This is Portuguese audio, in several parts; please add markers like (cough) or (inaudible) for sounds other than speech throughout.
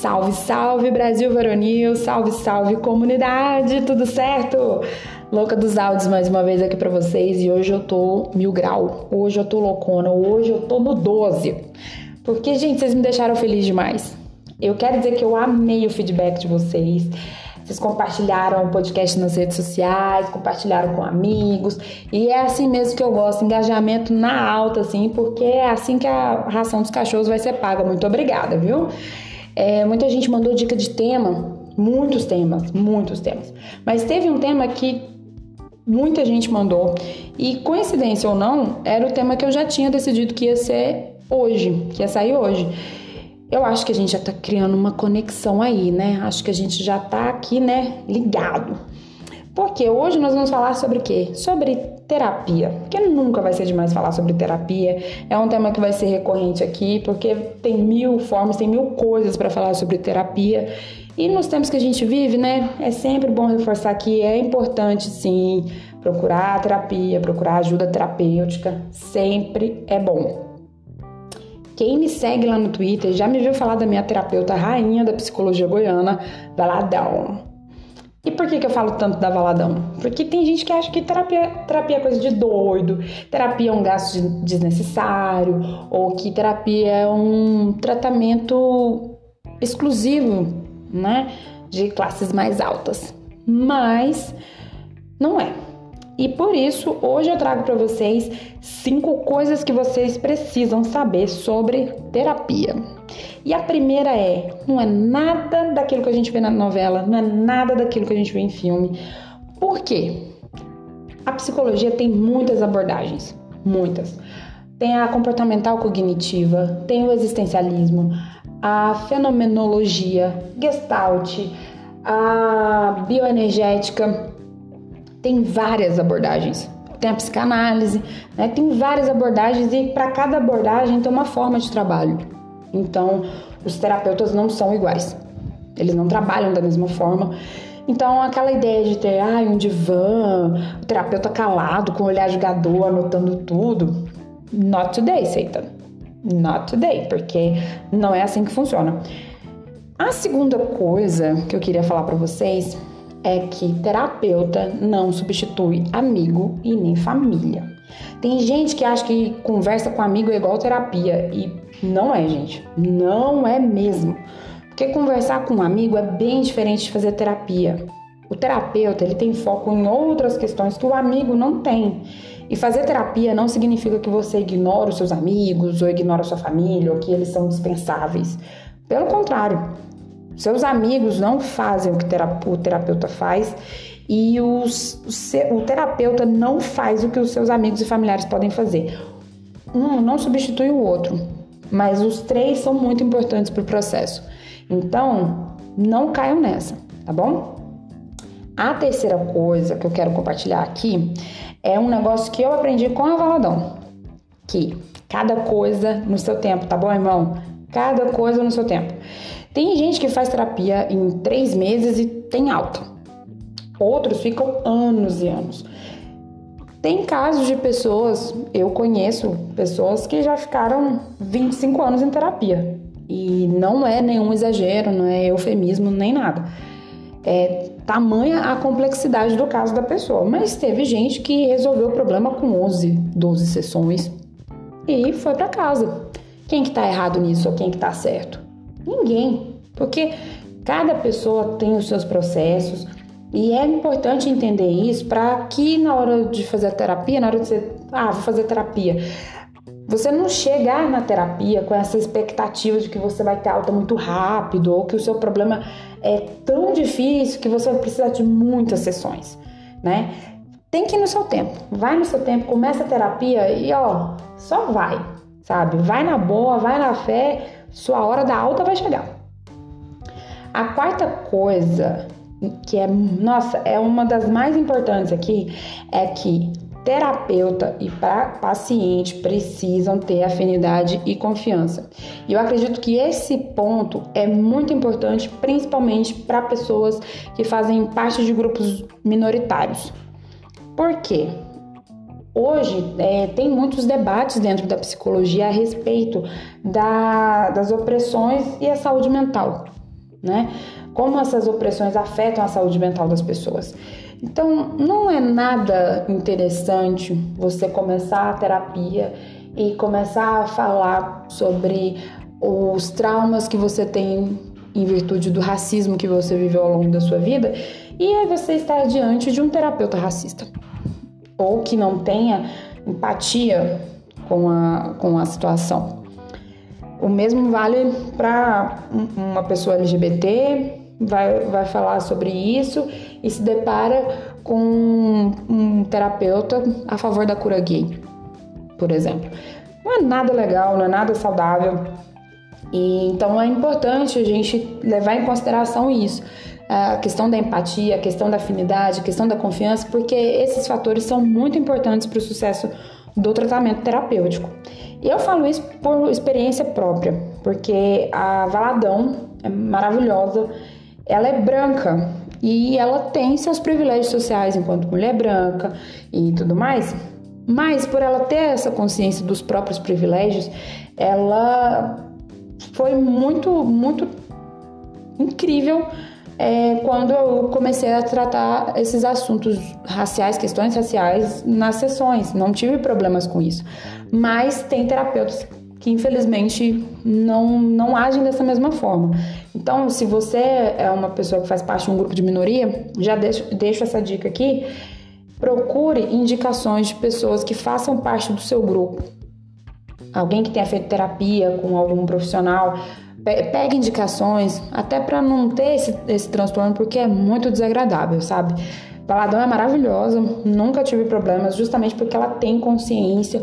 Salve, salve Brasil Varonil, salve, salve comunidade, tudo certo? Louca dos áudios mais uma vez aqui para vocês e hoje eu tô mil grau, hoje eu tô loucona, hoje eu tô no 12. Porque, gente, vocês me deixaram feliz demais. Eu quero dizer que eu amei o feedback de vocês. Vocês compartilharam o podcast nas redes sociais, compartilharam com amigos. E é assim mesmo que eu gosto, engajamento na alta, assim, porque é assim que a ração dos cachorros vai ser paga. Muito obrigada, viu? É, muita gente mandou dica de tema, muitos temas, muitos temas. Mas teve um tema que muita gente mandou. E coincidência ou não, era o tema que eu já tinha decidido que ia ser hoje, que ia sair hoje. Eu acho que a gente já tá criando uma conexão aí, né? Acho que a gente já tá aqui, né, ligado. Porque hoje nós vamos falar sobre o quê? Sobre terapia. Porque nunca vai ser demais falar sobre terapia. É um tema que vai ser recorrente aqui, porque tem mil formas, tem mil coisas para falar sobre terapia. E nos tempos que a gente vive, né, é sempre bom reforçar que é importante sim procurar terapia, procurar ajuda terapêutica, sempre é bom. Quem me segue lá no Twitter já me viu falar da minha terapeuta rainha da psicologia goiana, Valadão. E por que, que eu falo tanto da Valadão? Porque tem gente que acha que terapia, terapia é coisa de doido, terapia é um gasto desnecessário, ou que terapia é um tratamento exclusivo, né, de classes mais altas. Mas não é. E por isso, hoje eu trago para vocês cinco coisas que vocês precisam saber sobre terapia. E a primeira é: não é nada daquilo que a gente vê na novela, não é nada daquilo que a gente vê em filme. Por quê? A psicologia tem muitas abordagens, muitas. Tem a comportamental cognitiva, tem o existencialismo, a fenomenologia, gestalt, a bioenergética, tem várias abordagens. Tem a psicanálise, né? tem várias abordagens e para cada abordagem tem uma forma de trabalho. Então, os terapeutas não são iguais. Eles não trabalham da mesma forma. Então, aquela ideia de ter ai, um divã, o terapeuta calado, com o olhar jogador, anotando tudo, not today, Satan. Not today, porque não é assim que funciona. A segunda coisa que eu queria falar para vocês é que terapeuta não substitui amigo e nem família. Tem gente que acha que conversa com amigo é igual terapia e não é, gente. Não é mesmo. Porque conversar com um amigo é bem diferente de fazer terapia. O terapeuta, ele tem foco em outras questões que o amigo não tem. E fazer terapia não significa que você ignora os seus amigos ou ignora a sua família ou que eles são dispensáveis. Pelo contrário, seus amigos não fazem o que o terapeuta faz e os, o terapeuta não faz o que os seus amigos e familiares podem fazer. Um não substitui o outro, mas os três são muito importantes para o processo. Então, não caiam nessa, tá bom? A terceira coisa que eu quero compartilhar aqui é um negócio que eu aprendi com a Valadão, que cada coisa no seu tempo, tá bom, irmão? Cada coisa no seu tempo. Tem gente que faz terapia em três meses e tem alta. Outros ficam anos e anos. Tem casos de pessoas, eu conheço pessoas que já ficaram 25 anos em terapia. E não é nenhum exagero, não é eufemismo, nem nada. É tamanha a complexidade do caso da pessoa. Mas teve gente que resolveu o problema com 11, 12 sessões e foi para casa. Quem que tá errado nisso ou quem que tá certo? Ninguém, porque cada pessoa tem os seus processos e é importante entender isso para que na hora de fazer a terapia, na hora de você, ah, vou fazer terapia, você não chegar na terapia com essa expectativa de que você vai ter alta muito rápido ou que o seu problema é tão difícil que você vai precisar de muitas sessões, né? Tem que ir no seu tempo. Vai no seu tempo, começa a terapia e ó, só vai, sabe? Vai na boa, vai na fé sua hora da alta vai chegar. A quarta coisa que é, nossa, é uma das mais importantes aqui, é que terapeuta e paciente precisam ter afinidade e confiança. E eu acredito que esse ponto é muito importante, principalmente para pessoas que fazem parte de grupos minoritários. Por quê? Hoje é, tem muitos debates dentro da psicologia a respeito da, das opressões e a saúde mental. né? Como essas opressões afetam a saúde mental das pessoas. Então, não é nada interessante você começar a terapia e começar a falar sobre os traumas que você tem em virtude do racismo que você viveu ao longo da sua vida e aí você estar diante de um terapeuta racista ou que não tenha empatia com a, com a situação. O mesmo vale para uma pessoa LGBT, vai, vai falar sobre isso e se depara com um, terapeuta a favor da cura gay, por exemplo. Não é nada legal, não é nada saudável. E então é importante a gente levar em consideração isso. A questão da empatia, a questão da afinidade, a questão da confiança, porque esses fatores são muito importantes para o sucesso do tratamento terapêutico. E eu falo isso por experiência própria, porque a Valadão é maravilhosa, ela é branca e ela tem seus privilégios sociais enquanto mulher branca e tudo mais. Mas por ela ter essa consciência dos próprios privilégios, ela foi muito, muito incrível é, quando eu comecei a tratar esses assuntos raciais, questões raciais nas sessões. Não tive problemas com isso. Mas tem terapeutas que infelizmente não, não agem dessa mesma forma. Então, se você é uma pessoa que faz parte de um grupo de minoria, já deixo, deixo essa dica aqui. Procure indicações de pessoas que façam parte do seu grupo alguém que tenha feito terapia com algum profissional, pegue indicações, até para não ter esse, esse transtorno, porque é muito desagradável, sabe? Baladão é maravilhosa, nunca tive problemas, justamente porque ela tem consciência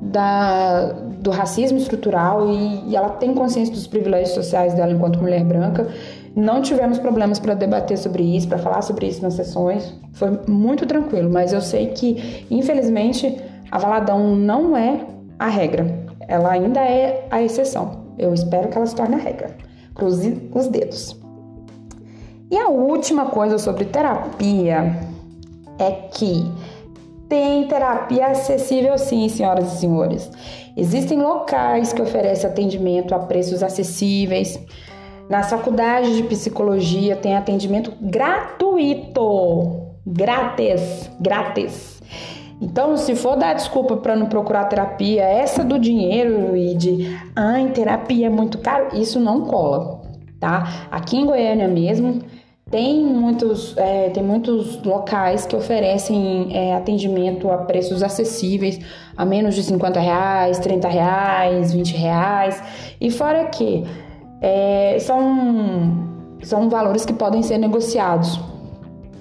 da, do racismo estrutural e, e ela tem consciência dos privilégios sociais dela enquanto mulher branca. Não tivemos problemas para debater sobre isso, para falar sobre isso nas sessões. Foi muito tranquilo, mas eu sei que, infelizmente, a Valadão não é a regra ela ainda é a exceção. Eu espero que ela se torne a regra. Cruze os dedos. E a última coisa sobre terapia é que tem terapia acessível sim, senhoras e senhores. Existem locais que oferecem atendimento a preços acessíveis. Nas faculdades de psicologia tem atendimento gratuito. Grátis, grátis. Então, se for dar desculpa para não procurar terapia, essa do dinheiro e de, ai, terapia é muito caro, isso não cola, tá? Aqui em Goiânia mesmo, tem muitos, é, tem muitos locais que oferecem é, atendimento a preços acessíveis, a menos de 50 reais, 30 reais, 20 reais. E fora que é, são, são valores que podem ser negociados.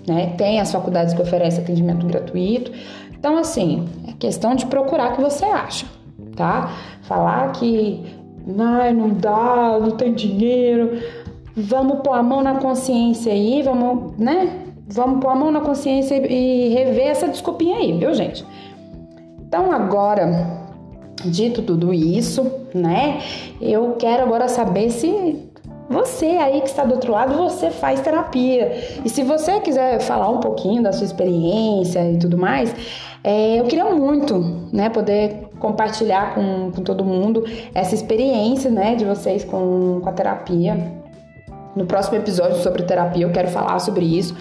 Né? Tem as faculdades que oferecem atendimento gratuito, então, assim, é questão de procurar o que você acha, tá? Falar que Ai, não dá, não tem dinheiro. Vamos pôr a mão na consciência aí, vamos, né? Vamos pôr a mão na consciência e rever essa desculpinha aí, viu, gente? Então, agora, dito tudo isso, né? Eu quero agora saber se você aí que está do outro lado, você faz terapia. E se você quiser falar um pouquinho da sua experiência e tudo mais, é, eu queria muito, né, poder compartilhar com, com todo mundo essa experiência, né, de vocês com, com a terapia. No próximo episódio sobre terapia eu quero falar sobre isso,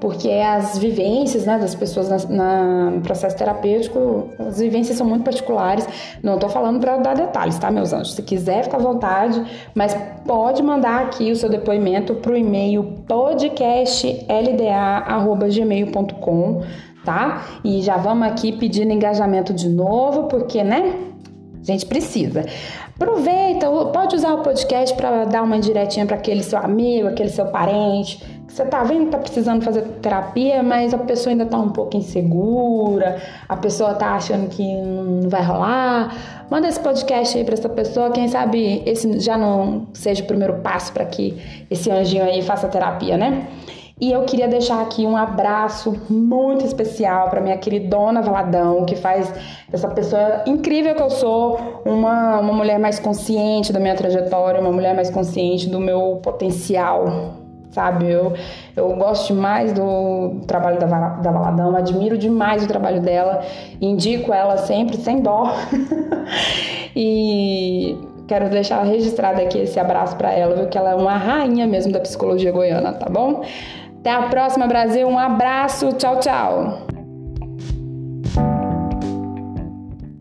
porque as vivências né, das pessoas na, no processo terapêutico, as vivências são muito particulares. Não estou falando para dar detalhes, tá, meus anjos? Se quiser, fica à vontade, mas pode mandar aqui o seu depoimento para o e-mail podcastlda.gmail.com, tá? E já vamos aqui pedindo engajamento de novo, porque, né? Gente precisa. Aproveita, pode usar o podcast para dar uma indiretinha para aquele seu amigo, aquele seu parente você tá vendo que tá precisando fazer terapia, mas a pessoa ainda tá um pouco insegura, a pessoa tá achando que não vai rolar. Manda esse podcast aí para essa pessoa, quem sabe esse já não seja o primeiro passo para que esse anjinho aí faça terapia, né? E eu queria deixar aqui um abraço muito especial para minha queridona Valadão, que faz dessa pessoa incrível que eu sou uma, uma mulher mais consciente da minha trajetória, uma mulher mais consciente do meu potencial, sabe? Eu, eu gosto demais do trabalho da, da Valadão, admiro demais o trabalho dela, indico ela sempre sem dó. (laughs) e quero deixar registrado aqui esse abraço para ela, viu? Que ela é uma rainha mesmo da psicologia goiana, tá bom? Até a próxima, Brasil. Um abraço. Tchau, tchau.